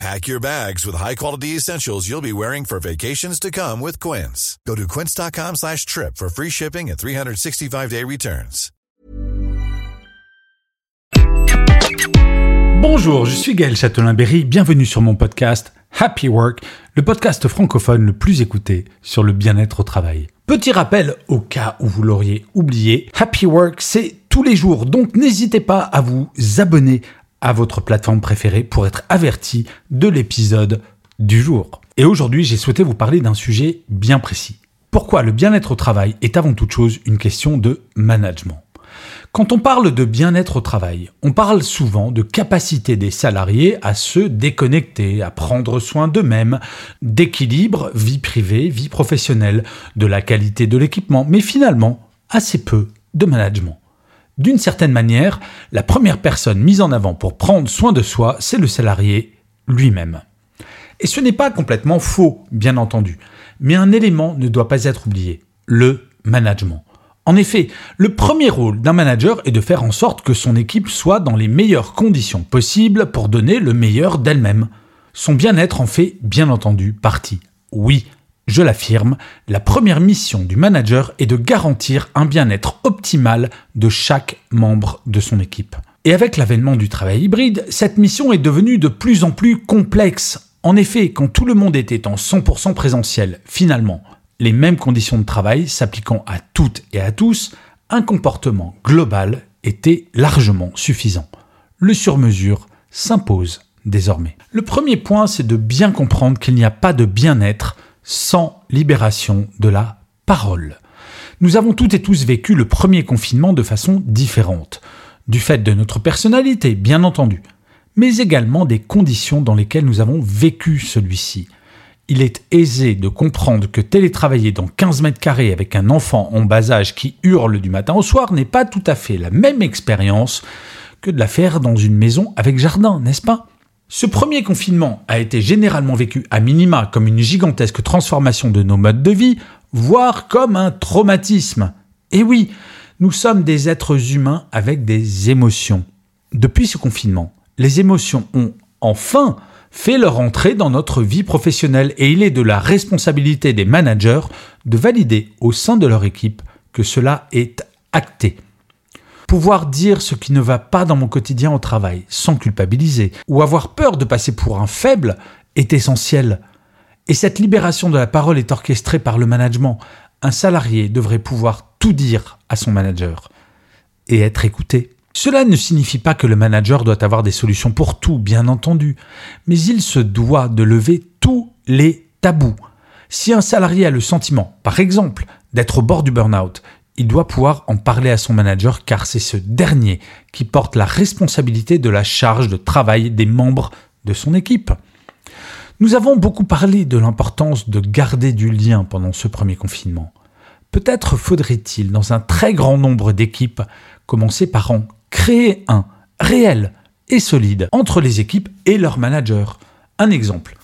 Pack your bags with high-quality essentials you'll be wearing for vacations to come with Quince. Go to quince.com slash trip for free shipping and 365-day returns. Bonjour, je suis Gaël Châtelain-Berry, bienvenue sur mon podcast Happy Work, le podcast francophone le plus écouté sur le bien-être au travail. Petit rappel, au cas où vous l'auriez oublié, Happy Work, c'est tous les jours, donc n'hésitez pas à vous abonner à votre plateforme préférée pour être averti de l'épisode du jour. Et aujourd'hui, j'ai souhaité vous parler d'un sujet bien précis. Pourquoi le bien-être au travail est avant toute chose une question de management? Quand on parle de bien-être au travail, on parle souvent de capacité des salariés à se déconnecter, à prendre soin d'eux-mêmes, d'équilibre vie privée, vie professionnelle, de la qualité de l'équipement, mais finalement assez peu de management. D'une certaine manière, la première personne mise en avant pour prendre soin de soi, c'est le salarié lui-même. Et ce n'est pas complètement faux, bien entendu, mais un élément ne doit pas être oublié, le management. En effet, le premier rôle d'un manager est de faire en sorte que son équipe soit dans les meilleures conditions possibles pour donner le meilleur d'elle-même. Son bien-être en fait bien entendu partie. Oui, je l'affirme, la première mission du manager est de garantir un bien-être optimal de chaque membre de son équipe. Et avec l'avènement du travail hybride, cette mission est devenue de plus en plus complexe. En effet, quand tout le monde était en 100% présentiel, finalement, les mêmes conditions de travail s'appliquant à toutes et à tous, un comportement global était largement suffisant. Le sur-mesure s'impose désormais. Le premier point, c'est de bien comprendre qu'il n'y a pas de bien-être sans libération de la parole. Nous avons toutes et tous vécu le premier confinement de façon différente, du fait de notre personnalité, bien entendu, mais également des conditions dans lesquelles nous avons vécu celui-ci. Il est aisé de comprendre que télétravailler dans 15 mètres carrés avec un enfant en bas âge qui hurle du matin au soir n'est pas tout à fait la même expérience que de la faire dans une maison avec jardin, n'est-ce pas? Ce premier confinement a été généralement vécu à minima comme une gigantesque transformation de nos modes de vie, voire comme un traumatisme. Et oui, nous sommes des êtres humains avec des émotions. Depuis ce confinement, les émotions ont enfin fait leur entrée dans notre vie professionnelle et il est de la responsabilité des managers de valider au sein de leur équipe que cela est acté. Pouvoir dire ce qui ne va pas dans mon quotidien au travail sans culpabiliser ou avoir peur de passer pour un faible est essentiel. Et cette libération de la parole est orchestrée par le management. Un salarié devrait pouvoir tout dire à son manager et être écouté. Cela ne signifie pas que le manager doit avoir des solutions pour tout, bien entendu, mais il se doit de lever tous les tabous. Si un salarié a le sentiment, par exemple, d'être au bord du burn-out, il doit pouvoir en parler à son manager car c'est ce dernier qui porte la responsabilité de la charge de travail des membres de son équipe. Nous avons beaucoup parlé de l'importance de garder du lien pendant ce premier confinement. Peut-être faudrait-il, dans un très grand nombre d'équipes, commencer par en créer un réel et solide entre les équipes et leurs managers. Un exemple.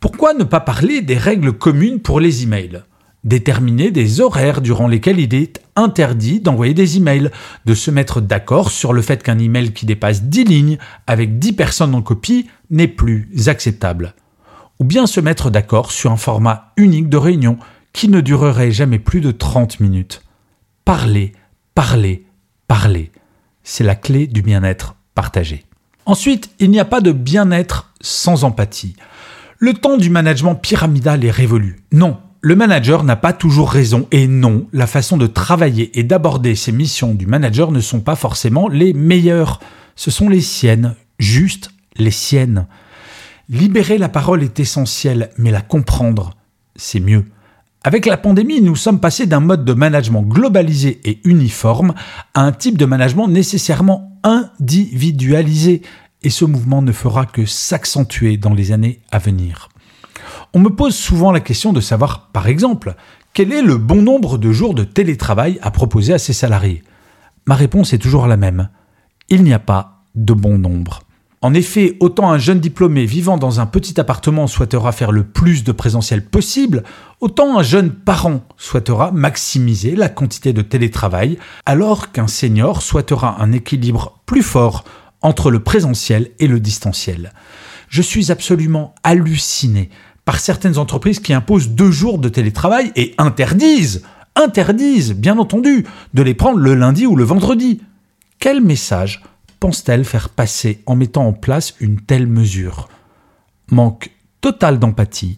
Pourquoi ne pas parler des règles communes pour les emails? Déterminer des horaires durant lesquels il est interdit d'envoyer des emails, de se mettre d'accord sur le fait qu'un email qui dépasse 10 lignes avec 10 personnes en copie n'est plus acceptable. Ou bien se mettre d'accord sur un format unique de réunion qui ne durerait jamais plus de 30 minutes. Parler, parler, parler. C'est la clé du bien-être partagé. Ensuite, il n'y a pas de bien-être sans empathie. Le temps du management pyramidal est révolu. Non, le manager n'a pas toujours raison et non, la façon de travailler et d'aborder ses missions du manager ne sont pas forcément les meilleures. Ce sont les siennes, juste les siennes. Libérer la parole est essentiel, mais la comprendre, c'est mieux. Avec la pandémie, nous sommes passés d'un mode de management globalisé et uniforme à un type de management nécessairement individualisé, et ce mouvement ne fera que s'accentuer dans les années à venir. On me pose souvent la question de savoir, par exemple, quel est le bon nombre de jours de télétravail à proposer à ses salariés? Ma réponse est toujours la même. Il n'y a pas de bon nombre. En effet, autant un jeune diplômé vivant dans un petit appartement souhaitera faire le plus de présentiel possible, autant un jeune parent souhaitera maximiser la quantité de télétravail, alors qu'un senior souhaitera un équilibre plus fort entre le présentiel et le distanciel. Je suis absolument halluciné par certaines entreprises qui imposent deux jours de télétravail et interdisent, interdisent, bien entendu, de les prendre le lundi ou le vendredi. Quel message pense-t-elle faire passer en mettant en place une telle mesure? Manque total d'empathie,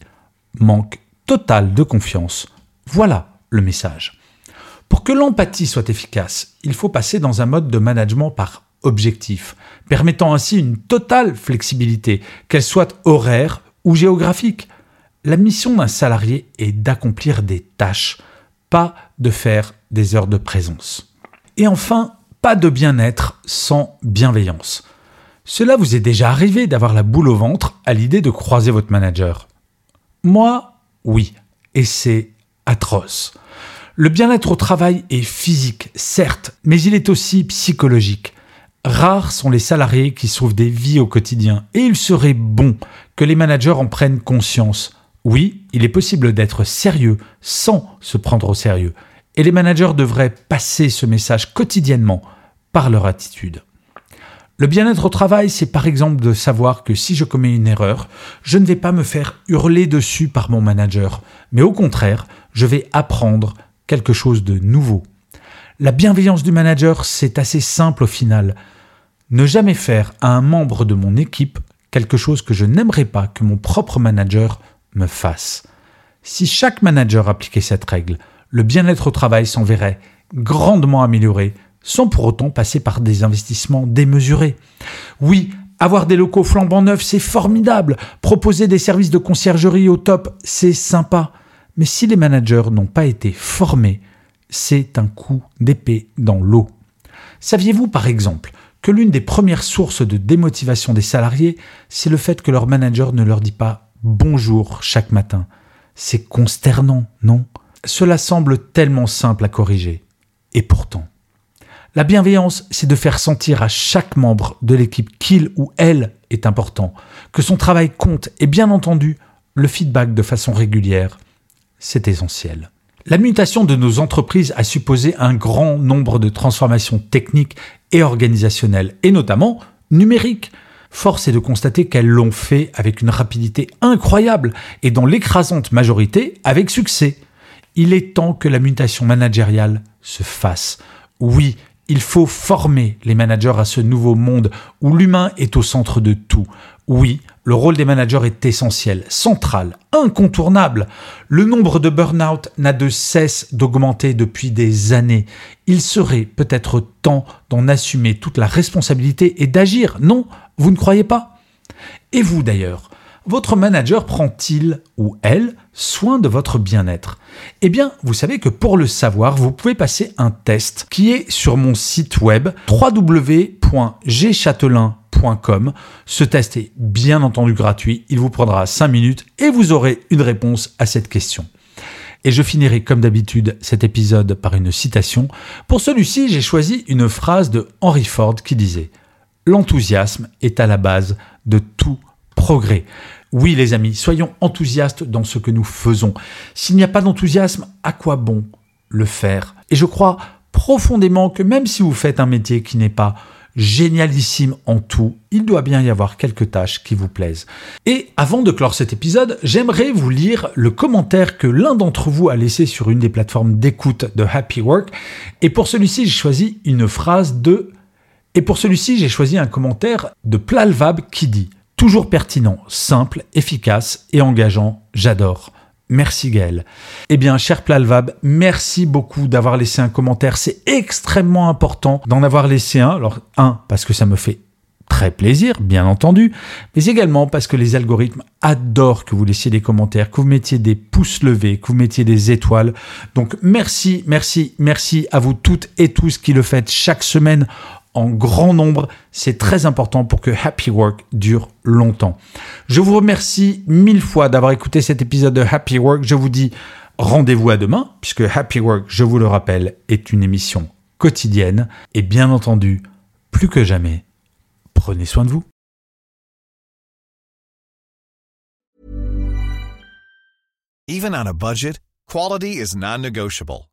manque total de confiance. Voilà le message. Pour que l'empathie soit efficace, il faut passer dans un mode de management par objectif, permettant ainsi une totale flexibilité, qu'elle soit horaire ou géographique. La mission d'un salarié est d'accomplir des tâches, pas de faire des heures de présence. Et enfin, pas de bien-être sans bienveillance. Cela vous est déjà arrivé d'avoir la boule au ventre à l'idée de croiser votre manager Moi, oui, et c'est atroce. Le bien-être au travail est physique, certes, mais il est aussi psychologique. Rares sont les salariés qui sauvent des vies au quotidien, et il serait bon que les managers en prennent conscience. Oui, il est possible d'être sérieux sans se prendre au sérieux, et les managers devraient passer ce message quotidiennement par leur attitude. Le bien-être au travail, c'est par exemple de savoir que si je commets une erreur, je ne vais pas me faire hurler dessus par mon manager, mais au contraire, je vais apprendre quelque chose de nouveau. La bienveillance du manager, c'est assez simple au final. Ne jamais faire à un membre de mon équipe quelque chose que je n'aimerais pas que mon propre manager me fasse. Si chaque manager appliquait cette règle, le bien-être au travail s'en verrait grandement amélioré sans pour autant passer par des investissements démesurés. Oui, avoir des locaux flambant neufs, c'est formidable. Proposer des services de conciergerie au top, c'est sympa. Mais si les managers n'ont pas été formés, c'est un coup d'épée dans l'eau. Saviez-vous par exemple que l'une des premières sources de démotivation des salariés, c'est le fait que leur manager ne leur dit pas bonjour chaque matin C'est consternant, non? Cela semble tellement simple à corriger. Et pourtant. La bienveillance, c'est de faire sentir à chaque membre de l'équipe qu'il ou elle est important, que son travail compte et bien entendu, le feedback de façon régulière, c'est essentiel. La mutation de nos entreprises a supposé un grand nombre de transformations techniques et organisationnelles, et notamment numériques. Force est de constater qu'elles l'ont fait avec une rapidité incroyable et dans l'écrasante majorité avec succès. Il est temps que la mutation managériale se fasse. Oui, il faut former les managers à ce nouveau monde où l'humain est au centre de tout. Oui, le rôle des managers est essentiel, central, incontournable. Le nombre de burn-out n'a de cesse d'augmenter depuis des années. Il serait peut-être temps d'en assumer toute la responsabilité et d'agir. Non, vous ne croyez pas? Et vous d'ailleurs votre manager prend-il ou elle soin de votre bien-être? Eh bien, vous savez que pour le savoir, vous pouvez passer un test qui est sur mon site web www.gchatelain.com. Ce test est bien entendu gratuit, il vous prendra 5 minutes et vous aurez une réponse à cette question. Et je finirai comme d'habitude cet épisode par une citation. Pour celui-ci, j'ai choisi une phrase de Henry Ford qui disait ⁇ L'enthousiasme est à la base de tout progrès. Oui les amis, soyons enthousiastes dans ce que nous faisons. S'il n'y a pas d'enthousiasme, à quoi bon le faire? Et je crois profondément que même si vous faites un métier qui n'est pas génialissime en tout, il doit bien y avoir quelques tâches qui vous plaisent. Et avant de clore cet épisode, j'aimerais vous lire le commentaire que l'un d'entre vous a laissé sur une des plateformes d'écoute de Happy Work. Et pour celui-ci, j'ai choisi une phrase de... Et pour celui-ci, j'ai choisi un commentaire de Plalvab qui dit Toujours pertinent, simple, efficace et engageant, j'adore. Merci Gaël. Eh bien, cher Plalvab, merci beaucoup d'avoir laissé un commentaire. C'est extrêmement important d'en avoir laissé un. Alors, un, parce que ça me fait très plaisir, bien entendu, mais également parce que les algorithmes adorent que vous laissiez des commentaires, que vous mettiez des pouces levés, que vous mettiez des étoiles. Donc merci, merci, merci à vous toutes et tous qui le faites chaque semaine en grand nombre. C'est très important pour que Happy Work dure longtemps. Je vous remercie mille fois d'avoir écouté cet épisode de Happy Work. Je vous dis rendez-vous à demain, puisque Happy Work, je vous le rappelle, est une émission quotidienne. Et bien entendu, plus que jamais, prenez soin de vous.